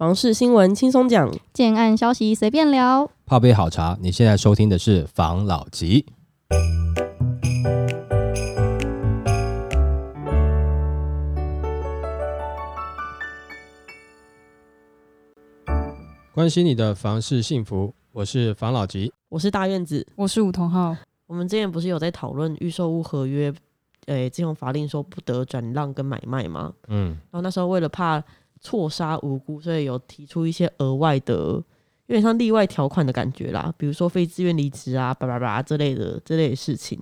房事新闻轻松讲，建案消息随便聊。泡杯好茶，你现在收听的是房老吉。关心你的房事幸福，我是房老吉。我是大院子。我是吴同浩。我们之前不是有在讨论预售屋合约，诶、这种法令说不得转让跟买卖吗？嗯，然后那时候为了怕错杀无辜，所以有提出一些额外的，有点像例外条款的感觉啦，比如说非自愿离职啊，叭叭叭之类的这类的事情。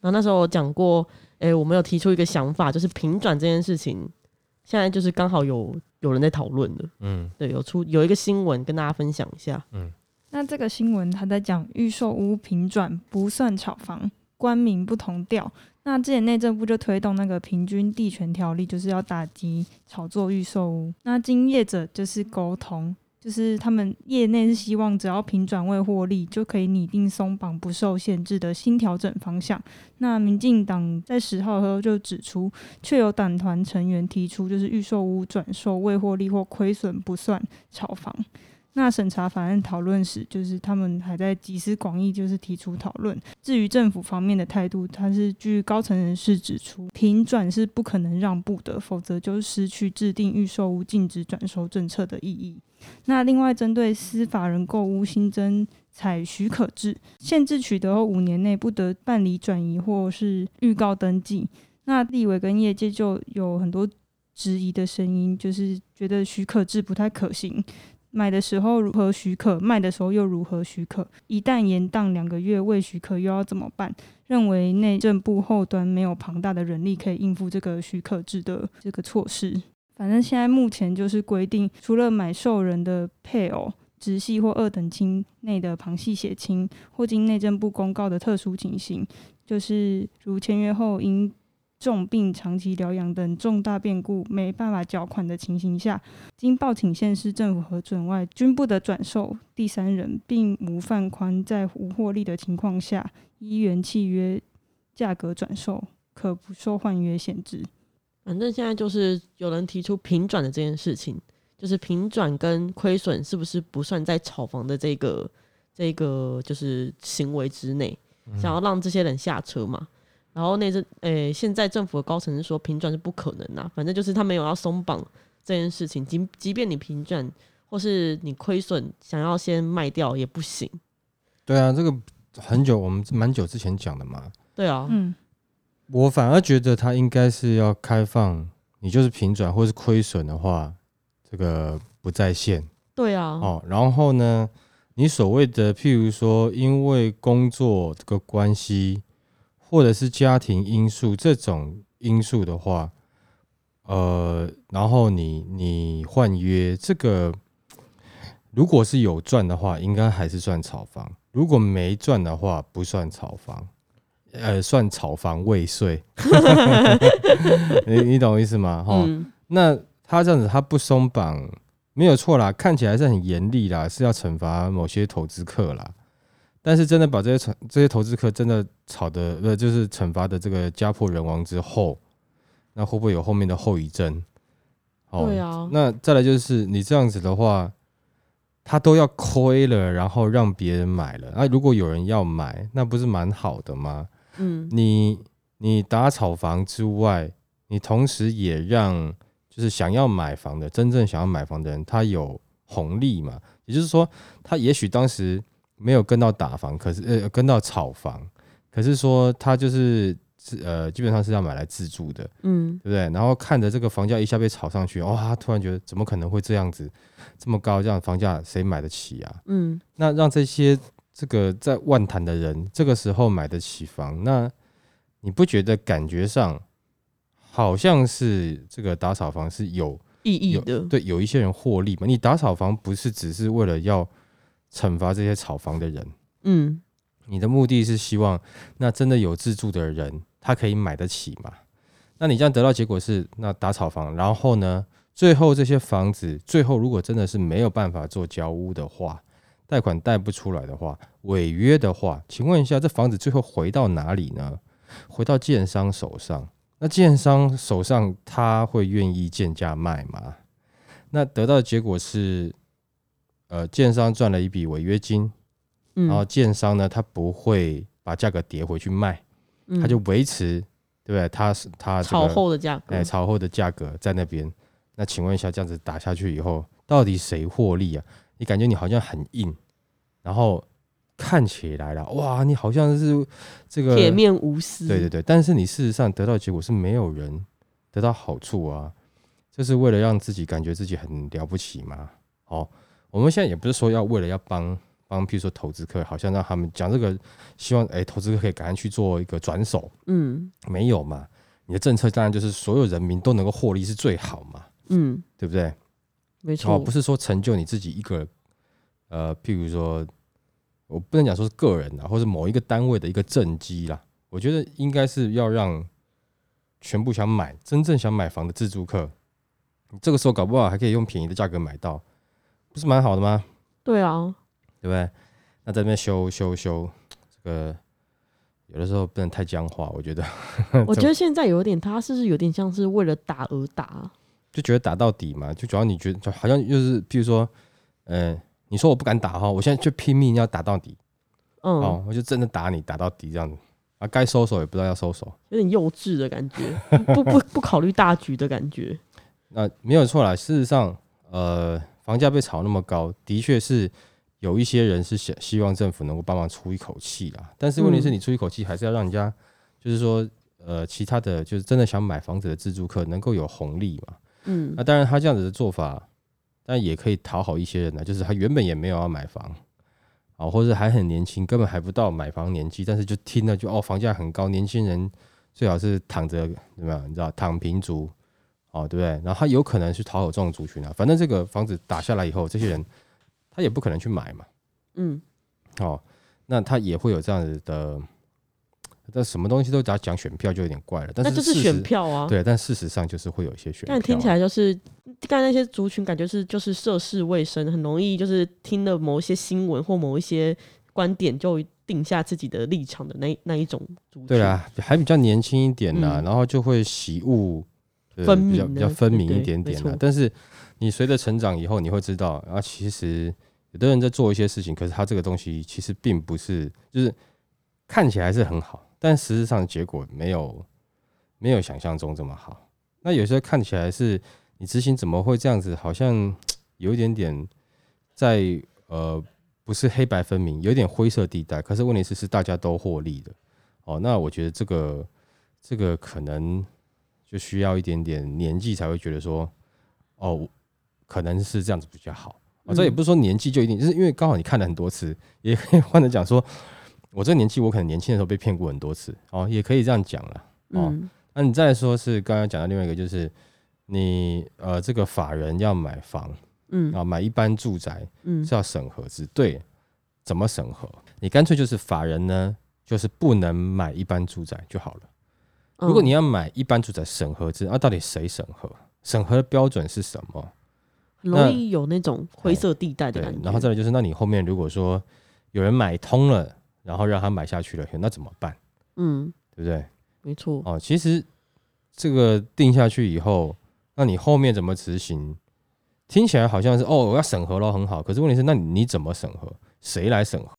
然后那时候我讲过，诶、我们有提出一个想法，就是平转这件事情，现在就是刚好有有人在讨论的，嗯对，有出有一个新闻跟大家分享一下。嗯那这个新闻他在讲预售屋平转不算炒房，官民不同调。那之前内政部就推动那个平均地权条例，就是要打击炒作预售屋。那经业者就是沟通，就是他们业内是希望只要平转未获利，就可以拟定松绑不受限制的新调整方向。那民进党在十号的时候就指出，却有党团成员提出，就是预售屋转售未获利或亏损不算炒房。那审查法案讨论时，就是他们还在集思广益，就是提出讨论。至于政府方面的态度，他是据高层人士指出，平转是不可能让步的，否则就失去制定预售屋禁止转售政策的意义。那另外，针对司法人购屋新增采许可制，限制取得后五年内不得办理转移或是预告登记。那立委跟业界就有很多质疑的声音，就是觉得许可制不太可行。买的时候如何许可，卖的时候又如何许可？一旦延宕两个月未许可，又要怎么办？认为内政部后端没有庞大的人力可以应付这个许可制的这个措施。反正现在目前就是规定，除了买受人的配偶、直系或二等亲内的旁系血亲，或经内政部公告的特殊情形，就是如签约后因重病长期疗养等重大变故没办法缴款的情形下，经报请县市政府核准外，均不得转售第三人，并无放宽在无获利的情况下，依原契约价格转售，可不受换约限制。反正现在就是有人提出平转的这件事情，就是平转跟亏损是不是不算在炒房的这个这个就是行为之内，想要让这些人下车嘛。然后内政诶，现在政府的高层是说平转是不可能啊，反正就是他没有要松绑这件事情，即即便你平转或是你亏损，想要先卖掉也不行。对啊，这个很久，我们蛮久之前讲的嘛。对啊，嗯，我反而觉得他应该是要开放，你就是平转或是亏损的话，这个不在线对啊，哦。然后呢，你所谓的譬如说因为工作这个关系，或者是家庭因素这种因素的话，呃，然后你你换约这个，如果是有赚的话，应该还是算炒房；如果没赚的话，不算炒房。呃，算炒房未遂，你你懂我意思吗？哈、嗯，那他这样子，他不松绑没有错啦，看起来是很严厉啦，是要惩罚某些投资客啦。但是真的把这些惩这些投资客真的炒的呃，就是惩罚的这个家破人亡之后，那会不会有后面的后遗症？哦对啊，那再来就是你这样子的话，他都要亏了，然后让别人买了，那、如果有人要买，那不是蛮好的吗？嗯，你你打炒房之外，你同时也让就是想要买房的真正想要买房的人，他有红利嘛？也就是说，他也许当时没有跟到打房，可是呃跟到炒房，可是说他就是自呃基本上是要买来自住的，嗯，对不对？然后看着这个房价一下被炒上去，哇、他突然觉得怎么可能会这样子这么高？这样的房价谁买得起啊？嗯，那让这些这个在万谈的人这个时候买得起房，那你不觉得感觉上好像是这个打炒房是有有意义的，对有一些人获利嘛？你打炒房不是只是为了要惩罚这些炒房的人，嗯，你的目的是希望那真的有自住的人他可以买得起嘛？那你这样得到结果是那打炒房，然后呢，最后这些房子最后如果真的是没有办法做交屋的话，贷款贷不出来的话，违约的话，请问一下，这房子最后回到哪里呢？回到建商手上。那建商手上他会愿意贱价卖吗？那得到的结果是，呃，建商赚了一笔违约金，嗯，然后建商呢，他不会把价格跌回去卖，嗯他就维持，对不对？他是他这炒个后的价格哎，炒后的价格在那边。那请问一下，这样子打下去以后，到底谁获利啊？你感觉你好像很硬，然后看起来了，哇，你好像是这个铁面无私。对对对，但是你事实上得到的结果是没有人得到好处啊，这是为了让自己感觉自己很了不起吗。哦，我们现在也不是说要为了要帮帮，譬如说投资客，好像让他们讲这个，希望哎投资客可以赶快去做一个转手，嗯没有嘛？你的政策当然就是所有人民都能够获利是最好嘛，嗯，对不对？没错，哦，不是说成就你自己一个，呃，譬如说，我不能讲说是个人啊，或者某一个单位的一个政绩啦。我觉得应该是要让全部想买、真正想买房的自住客，你这个时候搞不好还可以用便宜的价格买到，不是蛮好的吗？对啊，对不对？那在那边修修修，这个有的时候不能太僵化，我觉得 我觉得现在有点，他是不是有点像是为了打而打？就觉得打到底嘛，就主要你觉得就好像就是，譬如说，呃，你说我不敢打哈，我现在就拼命要打到底。嗯，哦，我就真的打你，打到底这样子啊，该收手也不知道要收手。有点幼稚的感觉，不不不考虑大局的感觉。那没有错啦，事实上，呃，房价被炒那么高，的确是有一些人是想希望政府能够帮忙出一口气啦。但是问题是嗯你出一口气，还是要让人家，就是说，呃，其他的就是真的想买房子的自住客能够有红利嘛。嗯那当然，他这样子的做法，但也可以讨好一些人呢，就是他原本也没有要买房。啊，或者还很年轻，根本还不到买房年纪，但是就听了就哦，房价很高，年轻人最好是躺着怎么样？你知道躺平族哦，对不对？然后他有可能是讨好这种族群啊，反正这个房子打下来以后，这些人他也不可能去买嘛，嗯，哦，那他也会有这样子的，但什么东西都只要讲选票就有点怪了，但那就是选票啊。，对，但事实上就是会有一些选票啊，但听起来就是，刚才那些族群感觉是就是涉世未深，很容易就是听了某一些新闻或某一些观点就定下自己的立场的那那一种族群。对啊，还比较年轻一点啦，嗯然后就会喜恶呃分比较比较分明一点点了。但是你随着成长以后，你会知道啊，其实有的人在做一些事情，可是他这个东西其实并不是，就是看起来是很好，但实质上结果没有没有想象中这么好。那有时候看起来是你执行怎么会这样子，好像有一点点在呃不是黑白分明，有点灰色地带。可是问题是是大家都获利的哦。那我觉得这个这个可能就需要一点点年纪才会觉得说哦，可能是这样子比较好。啊，这也嗯不是说年纪就一定，就是因为刚好你看了很多次，也可以 换着讲说，我这个年纪我可能年轻的时候被骗过很多次哦，也可以这样讲了。哦嗯那你再说是刚刚讲到另外一个，就是你呃这个法人要买房嗯啊，买一般住宅嗯是要审核制，对，怎么审核？你干脆就是法人呢，就是不能买一般住宅就好了。如果你嗯要买一般住宅审核制，那、到底谁审核？审核的标准是什么？很容易有那种灰色地带的感觉。，然后再来就是，那你后面如果说有人买通了，然后让他买下去了，那怎么办？嗯，对不对？没错，哦，其实这个定下去以后，那你后面怎么执行？听起来好像是哦，我要审核了，很好。可是问题是，那你你怎么审核？谁来审核？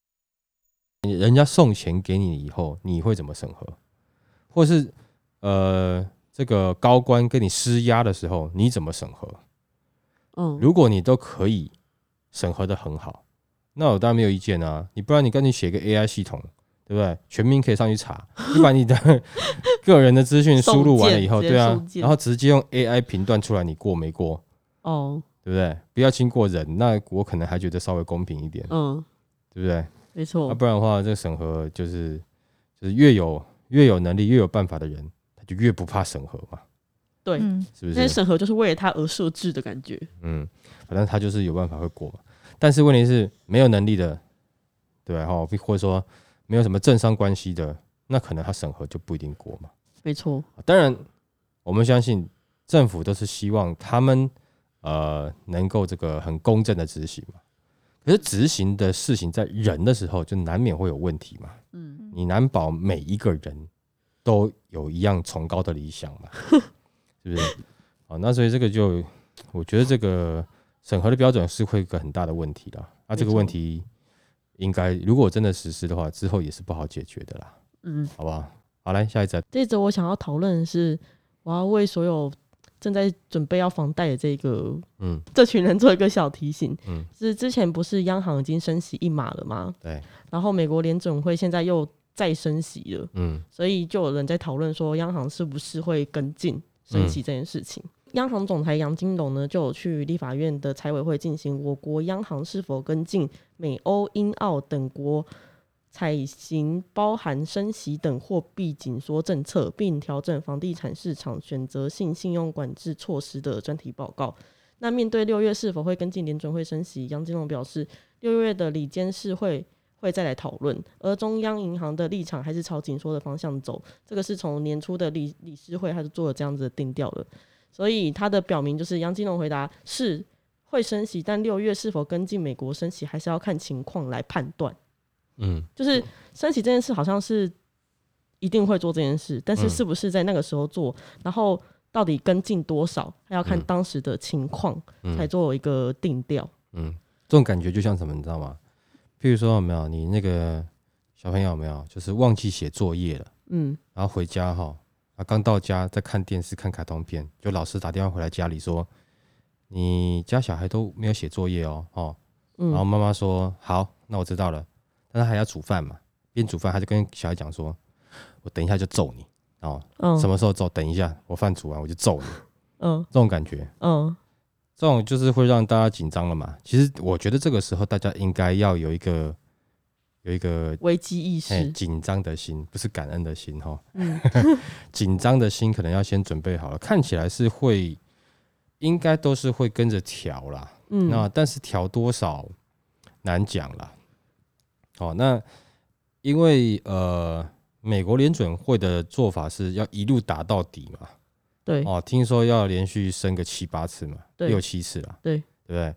你人家送钱给你以后，你会怎么审核？或是呃，这个高官跟你施压的时候，你怎么审核？嗯，如果你都可以审核的很好，那我当然没有意见啊。你不然你赶紧写个 AI 系统，对不对？全民可以上去查，你把你的 个人的资讯输入完了以后，对啊然后直接用 AI 评断出来你过没过，哦，对不对？不要经过人，那我可能还觉得稍微公平一点，嗯，对不对？没错啊，，不然的话，这个审核就是就是越有越有能力、越有办法的人，他就越不怕审核嘛，对，嗯，是不是？那些审核就是为了他而设置的感觉。嗯，反正他就是有办法会过嘛。但是问题是没有能力的，对哈，或者说没有什么政商关系的，那可能他审核就不一定过嘛。没错，当然，我们相信政府都是希望他们呃能够这个很公正的执行嘛。可是执行的事情在人的时候，就难免会有问题嘛。嗯，你难保每一个人都有一样崇高的理想嘛，是不是？好，那所以这个就我觉得这个审核的标准是会有一个很大的问题啦。那、这个问题应该如果真的实施的话，之后也是不好解决的啦，嗯，好不好？好，来下一则。这一则我想要讨论的是，我要为所有正在准备要房贷的这个嗯这群人做一个小提醒。嗯，是之前不是央行已经升息一码了吗？对，然后美国联准会现在又再升息了，嗯所以就有人在讨论说，央行是不是会跟进升息这件事情。央行总裁杨金龙呢，就有去立法院的财委会进行我国央行是否跟进美欧、英澳等国采行包含升息等货币紧缩政策，并调整房地产市场选择性信用管制措施的专题报告。那面对六月是否会跟进联准会升息，杨金龙表示，六月的里监事会会再来讨论，而中央银行的立场还是朝紧缩的方向走。这个是从年初的理理事会，他就做了这样子的定调了。所以他的表明就是杨金龙回答是会升息，但六月是否跟进美国升息，还是要看情况来判断。嗯就是升息这件事好像是一定会做这件事，但是嗯是不是在那个时候做，然后到底跟进多少，还要看嗯当时的情况才嗯做一个定调。嗯，这种感觉就像什么，你知道吗？譬如说有没有你那个小朋友有没有就是忘记写作业了，嗯。然后回家哈，啊刚到家在看电视看卡通片，就老师打电话回来家里说，你家小孩都没有写作业哦，哦，然后嗯妈妈说好，那我知道了，但是还要煮饭嘛，边煮饭他就跟小孩讲说，我等一下就揍你哦，嗯。什么时候揍？等一下我饭煮完我就揍你，嗯。这种感觉。嗯这种就是会让大家紧张了嘛。其实我觉得这个时候大家应该要有一个有一个危机意哎识。紧张的心，不是感恩的心哈。嗯 紧张的心可能要先准备好了。看起来是会，应该都是会跟着调啦。嗯那但是调多少难讲啦。哦，那因为呃，美国联准会的做法是要一路打到底嘛。对。哦，听说要连续升个七八次嘛，六七次了，对。对不对？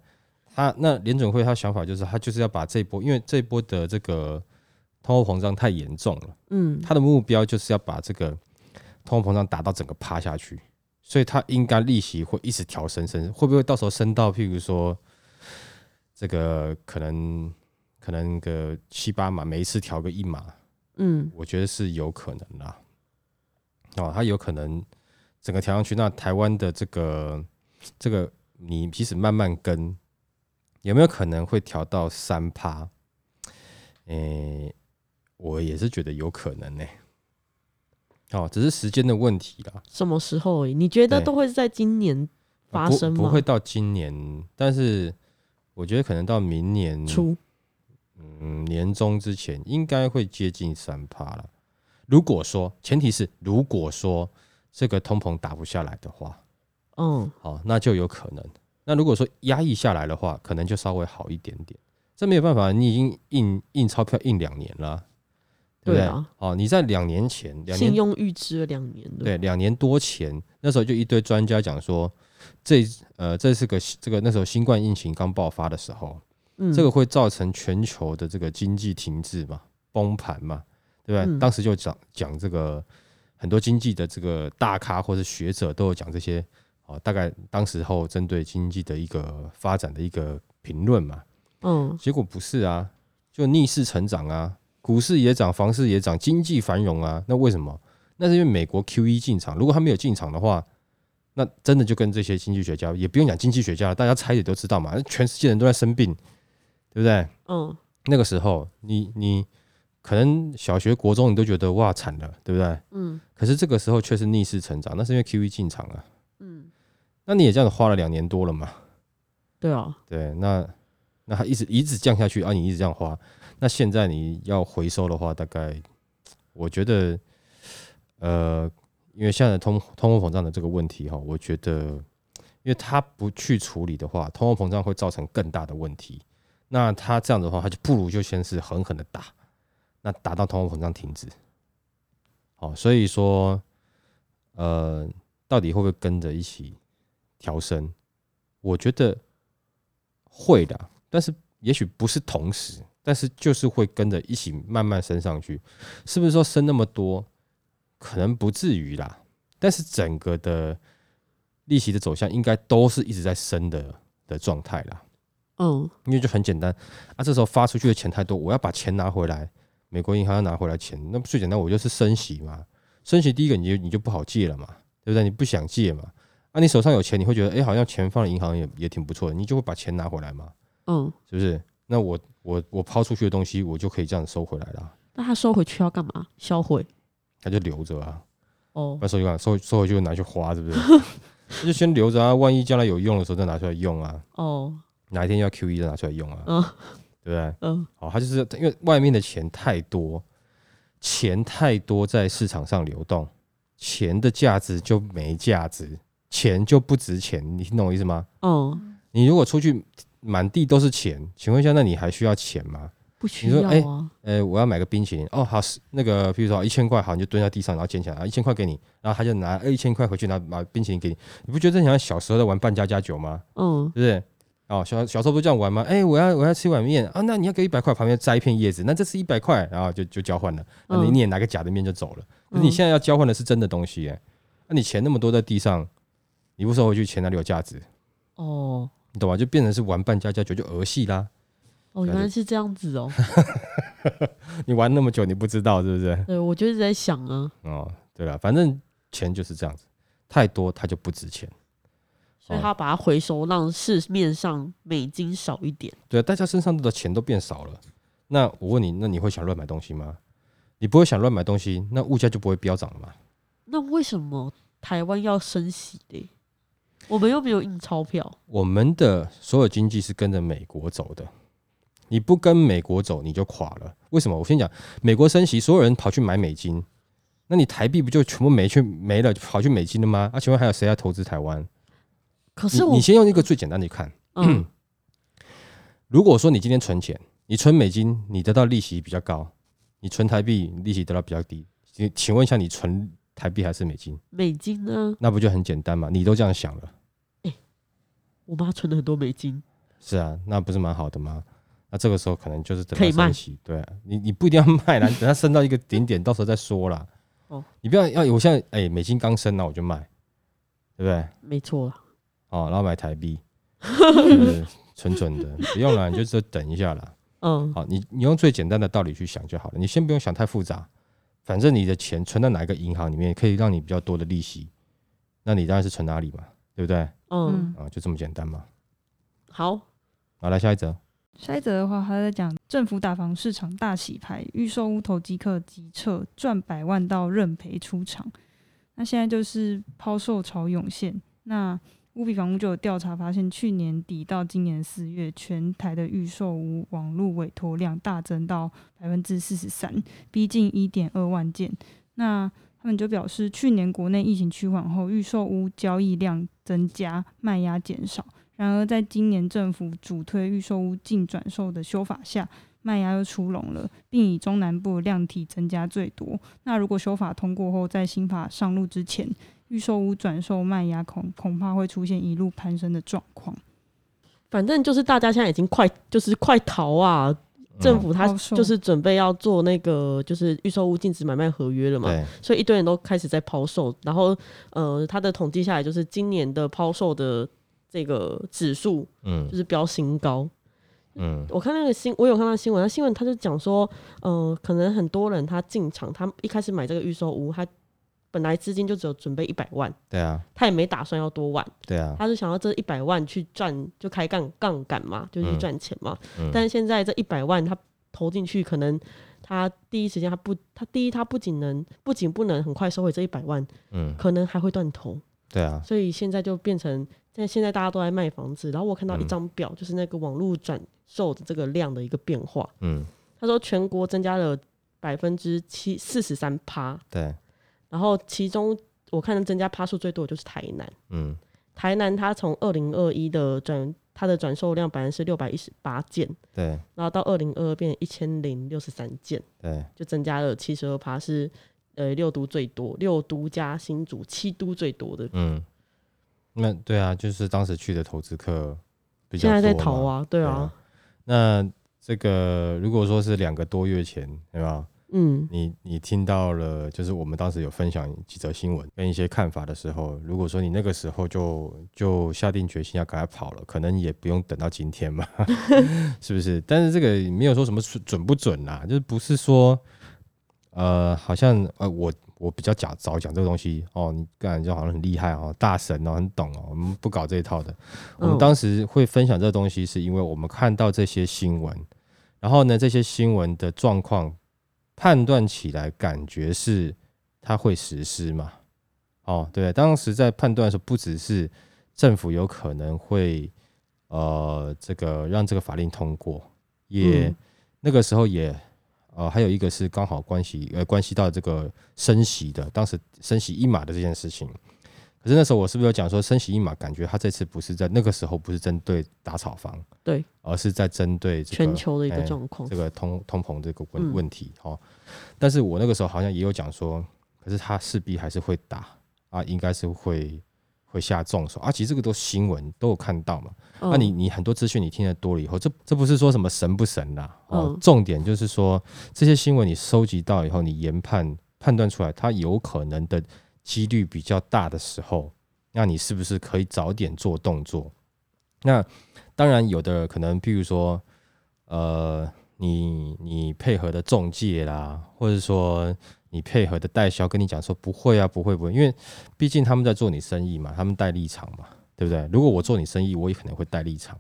他那联准会他想法就是他就是要把这一波，因为这一波的这个通货膨胀太严重了，嗯。他的目标就是要把这个通货膨胀打到整个趴下去，所以他应该利息会一直调升升，会不会到时候升到譬如说这个可能可能个七八码，每一次调个一码，嗯。我觉得是有可能啦。哦，他有可能整个调上去，那台湾的这个这个，你即使慢慢跟，有没有可能会调到三趴？诶、我也是觉得有可能呢、哦，只是时间的问题啦。什么时候？你觉得都会是在今年发生吗？不会到今年，但是我觉得可能到明年初嗯，年中之前应该会接近三趴了。如果说，前提是如果说这个通膨打不下来的话，嗯好，那就有可能。那如果说压抑下来的话，可能就稍微好一点点。这没有办法，你已经印印钞票印两年了，对不对？哦，你在两年前，两信年用预支了两年了。对两年多前，那时候就一堆专家讲说，这呃这是个这个那时候新冠疫情刚爆发的时候，嗯，这个会造成全球的这个经济停滞嘛，崩盘嘛，对不对？嗯当时就讲讲这个很多经济的这个大咖或者学者都有讲这些哦，大概当时候针对经济的一个发展的一个评论嘛。嗯结果不是啊，就逆势成长啊，股市也涨，房市也涨，经济繁荣啊。那为什么？那是因为美国 Q E 进场，如果他没有进场的话，那真的就跟这些经济学家，也不用讲经济学家了，大家猜也都知道嘛，全世界人都在生病，对不对？嗯那个时候，你你可能小学、国中你都觉得哇惨了，对不对？嗯可是这个时候却是逆势成长，那是因为 Q E 进场啊。嗯，那你也这样子花了两年多了嘛？对啊，对，那那它一直一直降下去啊，你一直这样花，那现在你要回收的话，大概我觉得，呃，因为现在的通通货膨胀的这个问题哈，我觉得，因为它不去处理的话，通货膨胀会造成更大的问题。那它这样的话，它就不如就先是狠狠的打，那达到通货膨胀停止。好，所以说，呃，到底会不会跟着一起调升？我觉得会的，但是也许不是同时，但是就是会跟着一起慢慢升上去。是不是说升那么多？可能不至于啦，但是整个的利息的走向应该都是一直在升的的状态啦。嗯，因为就很简单啊，这时候发出去的钱太多，我要把钱拿回来，美国银行要拿回来钱，那最简单，我就是升息嘛。升息第一个你就你就不好借了嘛，对不对？你不想借嘛，啊，你手上有钱，你会觉得哎、诶好像钱放在银行也也挺不错的，你就会把钱拿回来嘛，嗯，是不是？那我我我抛出去的东西，我就可以这样收回来了，那他收回去要干嘛？销毁？他就留着啊，哦不，然收去干嘛收收回去就拿去花，是不是？那就先留着啊，万一将来有用的时候再拿出来用啊，哦，哪一天要 QE 再拿出来用啊，嗯对不对？嗯，好，它就是因为外面的钱太多，钱太多在市场上流动，钱的价值就没价值，钱就不值钱，你听懂我意思吗？嗯，你如果出去满地都是钱，请问一下，那你还需要钱吗？不需你说哎。呃，我要买个冰淇淋，哦，好，是那个，比如说一千块，好，你就蹲在地上，然后捡起来，啊，一千块给你，然后他就拿呃一千块回去拿把冰淇淋给你，你不觉得像小时候在玩扮家家酒吗？嗯对不对？哦，小小时候不是这样玩吗？哎、我要我要吃一碗面啊，那你要给一百块，旁边摘一片叶子，那这是一百块，然后就就交换了，那你嗯你也拿个假的面就走了。可是你嗯现在要交换的是真的东西，哎，那你钱那么多在地上，你不收回去，钱哪里有价值？哦你懂吗？就变成是玩扮家家酒，就儿戏啦。哦，原来是这样子哦。你玩那么久，你不知道是不是？对，我就一直在想啊，哦，对了，反正钱就是这样子，太多它就不值钱。所以他把它回收，让市面上美金少一点。对，大家身上的钱都变少了。那我问你，那你会想乱买东西吗？你不会想乱买东西，那物价就不会飙涨了嘛？那为什么台湾要升息嘞？我们又没有印钞票。我们的所有经济是跟着美国走的，你不跟美国走，你就垮了。为什么？我先讲，美国升息，所有人跑去买美金，那你台币不就全部没去没了，跑去美金了吗？啊，请问还有谁要投资台湾？你可是我你先用一个最简单的看，嗯 如果说你今天存钱，你存美金，你得到利息比较高；你存台币，利息得到比较低。请请问一下，你存台币还是美金？美金呢？那不就很简单嘛？你都这样想了，我妈存了很多美金。是啊，那不是蛮好的吗？那这个时候可能就是等可以卖它升息，对啊，你你不一定要卖啦，你 等它升到一个顶点，到时候再说啦。哦你不要要，我现在哎、美金刚升，那我就卖，对不对？没错啦，哦，然后买台币，就是纯纯的，不用了，你就说等一下啦。嗯好，你你用最简单的道理去想就好了，你先不用想太复杂，反正你的钱存到哪一个银行里面，可以让你比较多的利息，那你当然是存哪里嘛，对不对？嗯，嗯，啊，就这么简单嘛。好，好，来下一则，下一则的话，他在讲政府打房市场大洗牌，预售屋投机客急撤，赚百万到认赔出场。那现在就是抛售潮涌现。那乌比房屋就有调查发现，去年底到今年四月，全台的预售屋网络委托量大增到百分之四十三，逼近一点二万件。那他们就表示，去年国内疫情趋缓后，预售屋交易量增加，卖压减少。然而，在今年政府主推预售屋净转售的修法下，卖压又出笼了，并以中南部的量体增加最多。那如果修法通过后，在新法上路之前，预售屋转售卖压恐恐怕会出现一路攀升的状况。反正就是大家现在已经快就是快逃啊！政府他就是准备要做那个就是预售屋禁止买卖合约了嘛，所以一堆人都开始在抛售。然后呃，他的统计下来就是今年的抛售的这个指数嗯就是飙新高。嗯我看那个新，我有看到新闻，那新闻他就讲说，呃，可能很多人他进场，他一开始买这个预售屋，他本来资金就只有准备一百万，对啊，他也没打算要多万，对啊，他是想要这一百万去赚，就开杠杠杆嘛，就是去嗯。赚钱嘛。嗯。但是现在这一百万他投进去，可能他第一时间他不，他第一他不仅能不仅不能很快收回这一百万，嗯，可能还会断头。对啊，所以现在就变成，在现在大家都在卖房子，然后我看到一嗯。张表，就是那个网络转售的这个量的一个变化。嗯。他说全国增加了百分之七四十三趴，对，然后其中我看增加趴数最多的就是台南，嗯。台南它从二零二一的转它的转售量本来是六百一十八件，对。然后到二零二二变一千零六十三件，对，就增加了七十二趴，是呃六都最多，六都加新竹七都最多的，嗯，那对啊，就是当时去的投资客比较现在在逃啊，对啊，那这个如果说是两个多月前，对吧？嗯你你听到了，就是我们当时有分享几则新闻跟一些看法的时候，如果说你那个时候就就下定决心要赶快跑了，可能也不用等到今天嘛，是不是？但是这个没有说什么准准不准啦，就是不是说呃，好像呃我我比较早早讲这个东西哦，你感觉好像很厉害哦，大神哦，很懂哦，我们不搞这一套的。我们嗯当时会分享这个东西，是因为我们看到这些新闻，然后呢，这些新闻的状况判断起来，感觉是它会实施嘛？哦，对，当时在判断的时候，不只是政府有可能会呃这个让这个法令通过，也、嗯那个时候也呃还有一个是刚好关系呃关系到这个升息的，当时升息一码的这件事情。可是那时候我是不是有讲说升息一码，感觉他这次不是在那个时候不是针对打炒房，对，而是在针对这个全球的一个哎状况这，个通通膨这个问嗯问题哦。但是我那个时候好像也有讲说，可是他势必还是会打啊，应该是会会下重手啊。其实这个都新闻都有看到嘛。那、嗯你你很多资讯你听得多了以后，这这不是说什么神不神啦哦，嗯重点就是说这些新闻你收集到以后，你研判判断出来它有可能的几率比较大的时候，那你是不是可以早点做动作？那当然有的可能，譬如说，呃，你你配合的中介啦，或者说你配合的代销跟你讲说不会啊，不会不会，因为毕竟他们在做你生意嘛，他们带立场嘛，对不对？如果我做你生意，我也可能会带立场，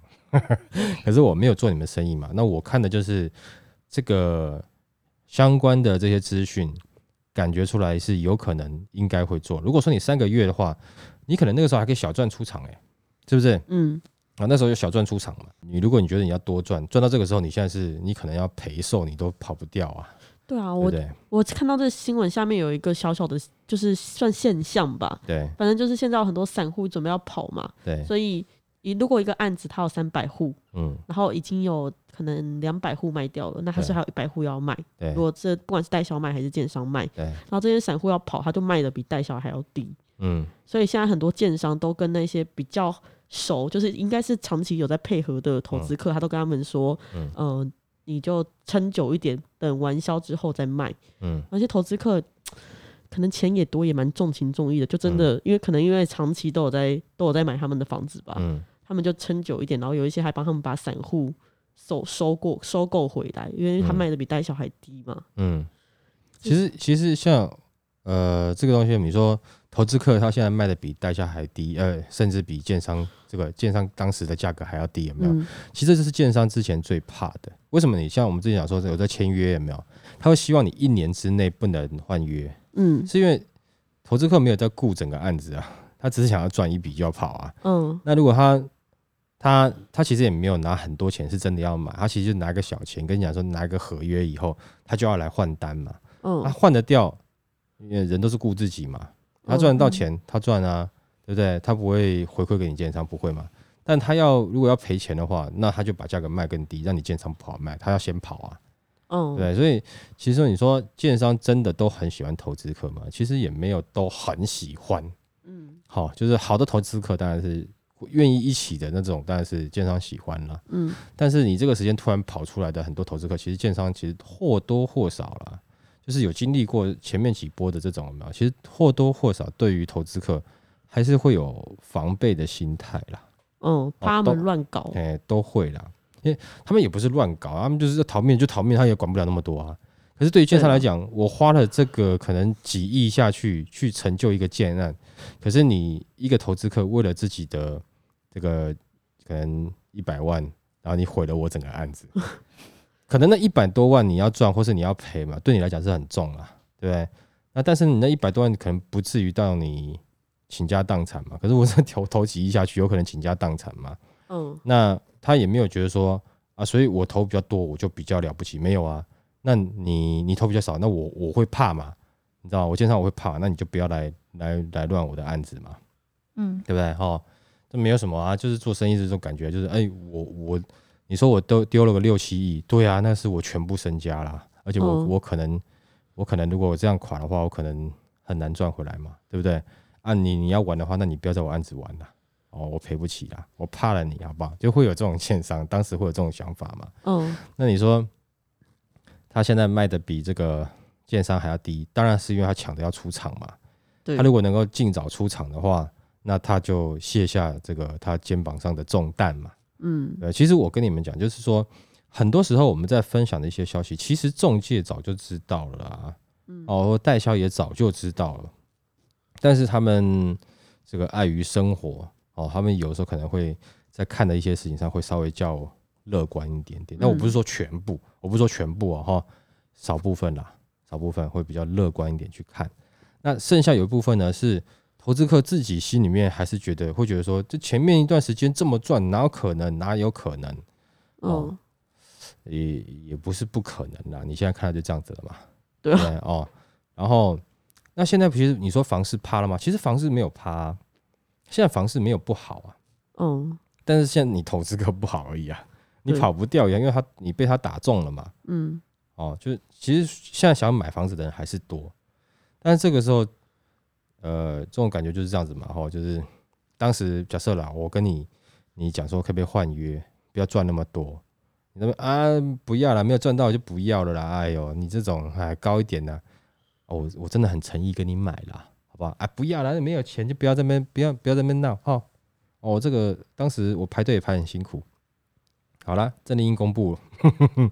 可是我没有做你们生意嘛，那我看的就是这个相关的这些资讯，感觉出来是有可能应该会做。如果说你三个月的话，你可能那个时候还可以小赚出场、欸，是不是？嗯啊，那时候有小赚出场嘛。你如果你觉得你要多赚，赚到这个时候，你现在是你可能要赔售，你都跑不掉啊，对啊，我？我看到这个新闻下面有一个小小的，就是算现象吧，对反正就是现在有很多散户准备要跑嘛，对，所以你如果一个案子它有三百户，嗯，然后已经有可能两百户卖掉了，那它是还有一百户要卖。对。如果这不管是代销卖还是建商卖，对，然后这些散户要跑，他就卖的比代销还要低。嗯。所以现在很多建商都跟那些比较熟，就是应该是长期有在配合的投资客，他都跟他们说，嗯。嗯、你就撑久一点，等完销之后再卖。嗯。而且投资客可能钱也多，也蛮重情重义的，就真嗯。的、因为可能因为长期都有在都有在买他们的房子吧，嗯他们就撑久一点，然后有一些还帮他们把散户收收过收购回来，因为他嗯卖的比代销还低嘛。嗯。其实其实像呃这个东西，你说投资客他现在卖的比代销还低，呃，甚至比建商这个建商当时的价格还要低，有没有？嗯其实这是建商之前最怕的。为什么你像我们之前讲说有在签约有没有？他会希望你一年之内不能换约，嗯是因为投资客没有在顾整个案子啊，他只是想要赚一笔就要跑啊。嗯那如果他他他其实也没有拿很多钱，是真的要买，他其实就拿个小钱跟你讲说拿一个合约以后，他就要来换单嘛。嗯他嗯，换得掉，因为人都是顾自己嘛，他赚得到钱，他赚啊，对不对？他不会回馈给你建商，不会嘛？但他要如果要赔钱的话，那他就把价格卖更低，让你建商不好卖，他要先跑啊，嗯，对？所以其实你说建商真的都很喜欢投资客嘛？其实也没有都很喜欢，嗯好，就是好的投资客当然是愿意一起的那种，当然是建商喜欢了。嗯但是你这个时间突然跑出来的很多投资客，其实建商其实或多或少啦，就是有经历过前面几波的这种有没有？其实或多或少对于投资客还是会有防备的心态啦，嗯，怕他们乱搞。哎、都会啦，因为他们也不是乱搞，他们就是逃命就逃命，他也管不了那么多啊。可是对于建商来讲，我花了这个可能几亿下去去成就一个建案，可是你一个投资客为了自己的这个可能一百万，然后你毁了我整个案子，可能那一百多万你要赚或是你要赔嘛，对你来讲是很重啊，对不对？那但是你那一百多万可能不至于到你倾家荡产嘛，可是我这投投几亿下去，有可能倾家荡产嘛。嗯那他也没有觉得说啊，所以我投比较多，我就比较了不起，没有啊。那你你投比较少，那我我会怕嘛，你知道吗？我经常我会怕，那你就不要来来来乱我的案子嘛，嗯对不对？哈，这没有什么啊，就是做生意这种感觉，就是哎、我我你说我都丢了个六七亿，对啊，那是我全部身家啦，而且我、嗯我可能我可能如果我这样垮的话，我可能很难赚回来嘛，对不对？啊，你你要玩的话，那你不要在我案子玩了。哦，我赔不起啦，我怕了你，好不好？就会有这种欠商，当时会有这种想法嘛。嗯那你说他现在卖的比这个建商还要低，当然是因为他抢着要出场嘛。对他如果能够尽早出场的话，那他就卸下这个他肩膀上的重担嘛。嗯呃，其实我跟你们讲，就是说，很多时候我们在分享的一些消息，其实中介早就知道了啊，嗯哦，代销也早就知道了，但是他们这个碍于生活，哦，他们有时候可能会在看的一些事情上会稍微较乐观一点点。那我不是说全部，我不是说全部啊，哈，少部分啦，少部分会比较乐观一点去看。那剩下有一部分呢是。投资客自己心里面还是觉得会觉得说，这前面一段时间这么赚，哪有可能？哪有可能？哦嗯，也也不是不可能啦。你现在看到就这样子了嘛？对哦。然后，那现在不是你说房市趴了吗？其实房市没有趴、啊，现在房市没有不好啊，嗯但是现在你投资客不好而已啊，你跑不掉呀，因为他你被他打中了嘛。嗯哦，就是其实现在想买房子的人还是多，但是这个时候，呃，这种感觉就是这样子嘛，哈，就是当时假设啦，我跟你你讲说可不可以换约，不要赚那么多，你那边啊不要了，没有赚到就不要了啦，哎呦，你这种还高一点呢、哦，我真的很诚意跟你买啦，好不好？啊，不要了，没有钱就不要在那边不要不要在那边闹哈。哦，这个当时我排队也排很辛苦。好啦，政令已经公布了，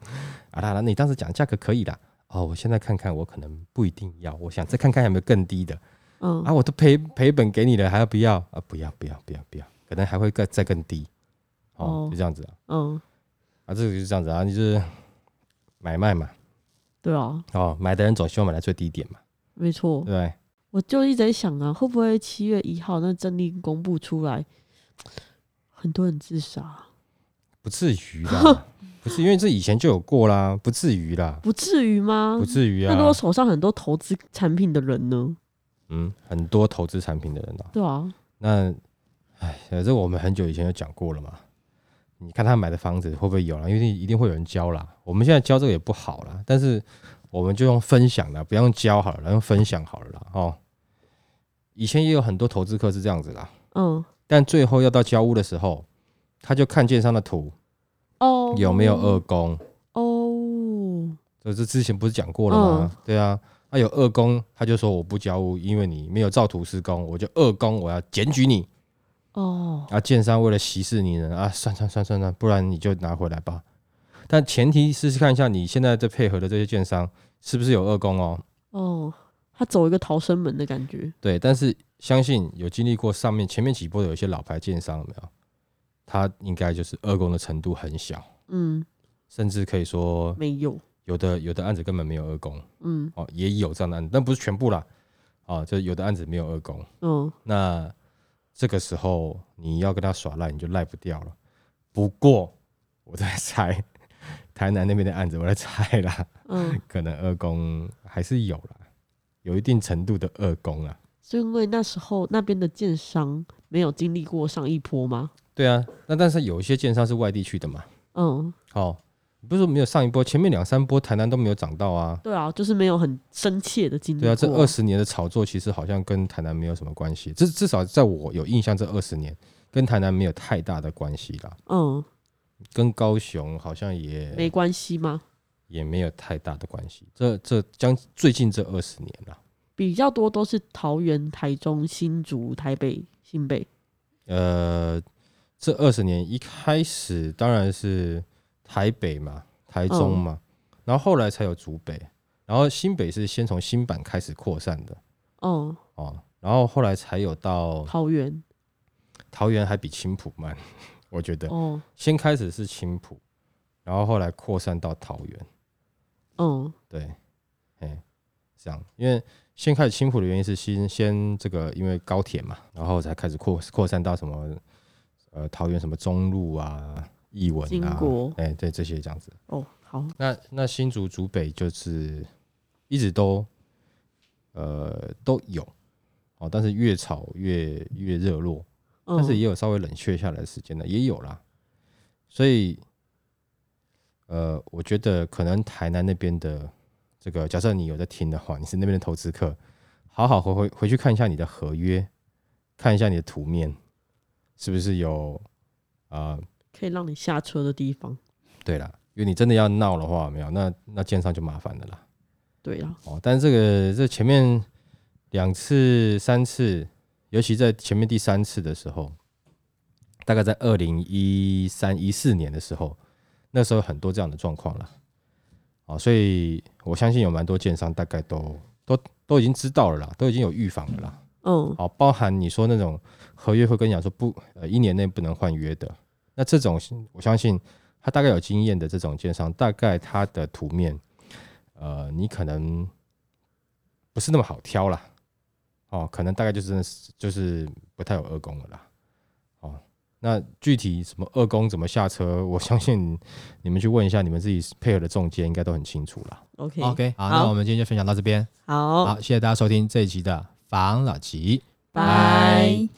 啊啦，那你当时讲价格可以啦。哦，我现在看看，我可能不一定要，我想再看看有没有更低的嗯啊。我都赔赔本给你了，还要不要啊？不要不要不要不要，可能还会更再更低。哦哦，就这样子啊，嗯，啊，这个就是这样子啊，你就是买卖嘛，对啊，哦，买的人总希望买在最低点嘛，没错。对？我就一直在想啊，会不会七月一号那政令公布出来，很多人自杀？不至于啦，不是因为这以前就有过啦，不至于啦，不至于吗？不至于啊那如。果手上很多投资产品的人呢？嗯，很多投资产品的人啊，对啊，那，哎，这我们很久以前就讲过了嘛。你看他买的房子会不会有啦？因为一定会有人教啦。我们现在教这个也不好啦，但是我们就用分享啦，不要用教好了，用分享好了啦。哦，以前也有很多投资客是这样子啦，嗯，但最后要到交屋的时候，他就看建商的图哦，有没有二宫，哦，这这之前不是讲过了吗？对啊，他有二宫，他就说我不交屋，因为你没有照图施工，我就二宫，我要检举你。哦，啊，建商为了息事宁人啊，算算算算算，不然你就拿回来吧。但前提是看一下你现在在配合的这些建商是不是有二宫哦。哦，他走一个逃生门的感觉。对，但是相信有经历过上面前面几波的有一些老牌建商有没有？他应该就是二宫的程度很小，嗯，甚至可以说没有。有的有的案子根本没有二宫嗯哦，也有这样的案子，但不是全部啦。哦，就有的案子没有二宫，嗯，那这个时候你要跟他耍赖，你就赖不掉了。不过我在猜，台南那边的案子，我在猜啦，嗯，可能二宫还是有啦，有一定程度的二宫啦。是因为那时候那边的建商没有经历过上一波吗？对啊，那但是有一些建商是外地去的嘛，嗯，哦，不是说没有上一波，前面两三波台南都没有涨到啊。对啊，就是没有很深切的经历对啊，这二十年的炒作其实好像跟台南没有什么关系，至至少在我有印象，这二十年跟台南没有太大的关系啦。嗯，跟高雄好像也没关系吗？也没有太大的关系。这这将最近这二十年了，比较多都是桃园、台中、新竹、台北、新北。呃，这二十年一开始当然是台北嘛，台中嘛，然后后来才有竹北，然后新北是先从新版开始扩散的。嗯，哦，然后后来才有到桃园。桃园，还比青浦慢，我觉得。哦，先开始是青浦，然后后来扩散到桃园。嗯，对，哎，这样，因为先开始青浦的原因是先先这个，因为高铁嘛，然后才开始扩扩散到什么呃桃园什么中路啊、义文啊哎，对这些这样子。哦，好，那那新竹竹北就是一直都呃都有哦，但是越炒越越热络，嗯、但是也有稍微冷却下来的时间呢，也有啦。所以，呃，我觉得可能台南那边的这个，假设你有在听的话，你是那边的投资客，好好回回回去看一下你的合约，看一下你的图面，是不是有啊、呃可以让你下车的地方。对啦，因为你真的要闹的话，没有那那建商就麻烦了啦。对啊，哦，但是这个这前面两次、三次，尤其在前面第三次的时候，大概在二零一三、一四年的时候，那时候很多这样的状况了。哦，所以我相信有蛮多建商大概都都都已经知道了啦，都已经有预防了啦。嗯，好，包含你说那种合约会跟你讲说不，呃，一年内不能换约的，那这种我相信他大概有经验的这种建商，大概他的图面，呃，你可能不是那么好挑啦，哦，可能大概就真的是就是不太有二宫了啦，哦，那具体什么二宫怎么下车，我 相信你们去问一下你们自己配合的中介，应该都很清楚啦。OK OK，好，好那我们今天就分享到这边。好，好，谢谢大家收听这一集的房老吉。拜。